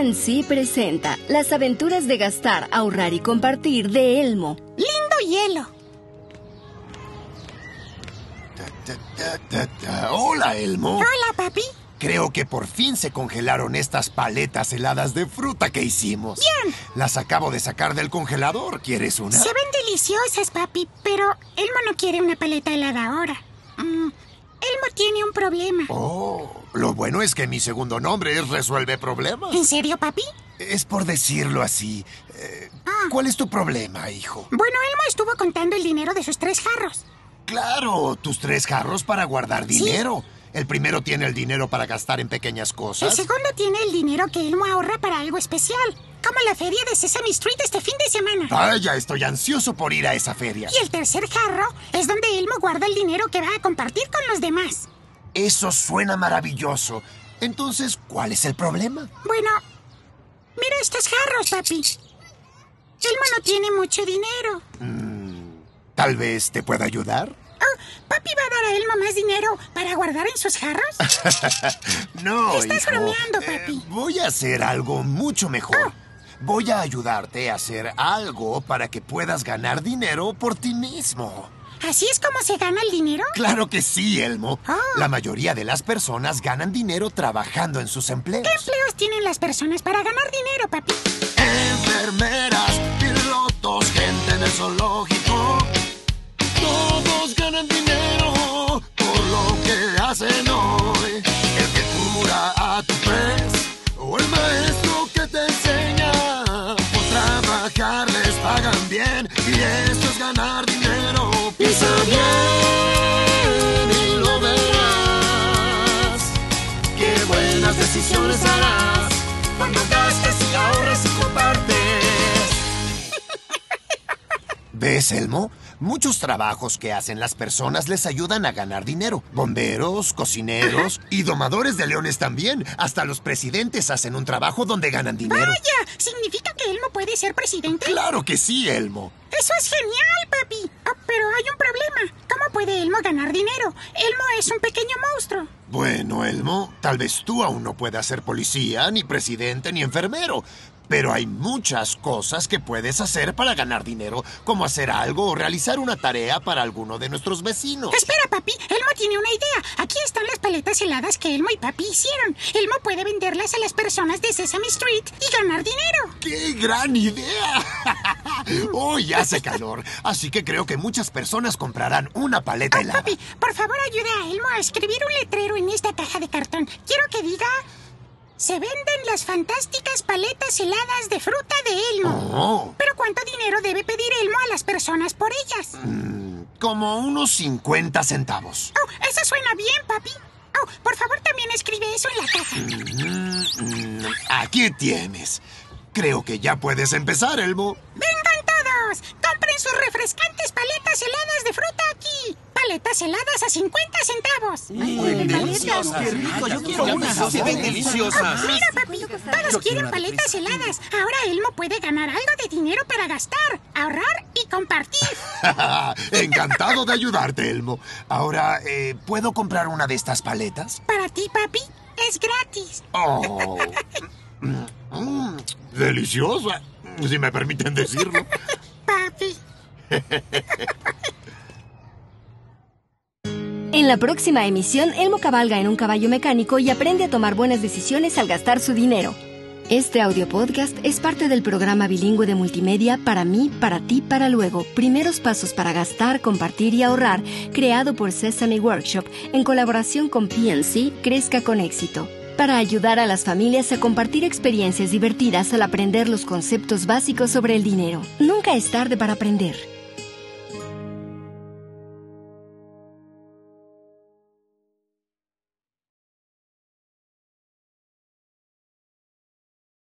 PNC presenta Las aventuras de gastar, ahorrar y compartir de Elmo. Lindo hielo. Ta, ta, ta, ta. Hola, Elmo. Hola, papi. Creo que por fin se congelaron estas paletas heladas de fruta que hicimos. Bien. Las acabo de sacar del congelador. ¿Quieres una? Se ven deliciosas, papi, pero Elmo no quiere una paleta helada ahora. Mm, tiene un problema. Oh, lo bueno es que mi segundo nombre es Resuelve Problemas. ¿En serio, papi? Es por decirlo así. Eh, Ah. ¿Cuál es tu problema, hijo? Bueno, Elmo estuvo contando el dinero de sus tres jarros. Claro, tus tres jarros para guardar Sí. El primero tiene el dinero para gastar en pequeñas El cosas. segundo tiene el dinero que Elmo ahorra para algo especial, como la feria de Sesame Street este fin de semana. Vaya, estoy ansioso por ir a esa feria. Y el tercer jarro es donde Elmo guarda el dinero que va a compartir con los demás. Eso suena maravilloso. Entonces, ¿cuál es el problema? Bueno, mira estos jarros, papi. Elmo no tiene mucho dinero. Tal vez te pueda ayudar. ¿Papi va a dar a Elmo más dinero para guardar en sus jarros? No, Estás hijo. bromeando, Eh, papi. voy a hacer algo mucho mejor. Ah. Voy a ayudarte a hacer algo para que puedas ganar dinero por ti mismo. ¿Así es como se gana el dinero? Claro que sí, Elmo. Ah. La mayoría de las personas ganan dinero trabajando en sus empleos. ¿Qué empleos tienen las personas para ganar dinero, papi? Y eso es ganar dinero. Piensa bien y lo verás. Qué buenas decisiones harás cuando gastes y ahorras y compartes. ¿Ves, Elmo? Muchos trabajos que hacen las personas les ayudan a ganar dinero. Bomberos, cocineros y domadores de leones también. Hasta los presidentes hacen un trabajo donde ganan dinero. Vaya, ¿significa que Elmo puede ser presidente? Claro que sí, Elmo. Eso es genial, papi. Ah, pero hay un problema. ¿Cómo puede Elmo ganar dinero? Elmo es un pequeño monstruo. Bueno, Elmo, tal vez tú aún no puedas ser policía, ni presidente, ni enfermero. Pero hay muchas cosas que puedes hacer para ganar dinero, como hacer algo o realizar una tarea para alguno de nuestros vecinos. Espera, papi. Elmo tiene una idea. Aquí están las paletas heladas que Elmo y papi hicieron. Elmo puede venderlas a las personas de Sesame Street y ganar dinero. ¡Qué gran idea! Hoy hace calor, así que creo que muchas personas comprarán una paleta Oh, helada. papi, por favor ayuda a Elmo a escribir un letrero en esta caja de cartón. Quiero. Se venden las fantásticas paletas heladas de fruta de Elmo. Oh, Pero ¿cuánto dinero debe pedir Elmo a las personas por ellas? como unos 50 centavos. Oh, eso suena bien, papi. Oh, por favor también escribe eso en la caja. Mm, mm, aquí tienes. Creo que ya puedes empezar, Elmo. ¡Vengan todos! ¡Compren sus refrescantes paletas heladas de fruta! Paletas heladas a 50 centavos. Deliciosas. Qué rico, yo quiero unas. Se ven deliciosas. Mira, papi, todos quieren paletas heladas. Ahora Elmo puede ganar algo de dinero para gastar, ahorrar y compartir. Encantado de ayudarte, Elmo. Ahora, eh, ¿puedo comprar una de estas paletas? Para ti, papi, es gratis. Oh. Mm, mm, deliciosa, si me permiten decirlo. Papi. En la próxima emisión, Elmo cabalga en un caballo mecánico y aprende a tomar buenas decisiones al gastar su dinero. Este audio podcast es parte del programa bilingüe de multimedia Para mí, para ti, para luego. Primeros pasos para gastar, compartir y ahorrar, creado por Sesame Workshop en colaboración con PNC Crezca con éxito. Para ayudar a las familias a compartir experiencias divertidas al aprender los conceptos básicos sobre el dinero. Nunca es tarde para aprender.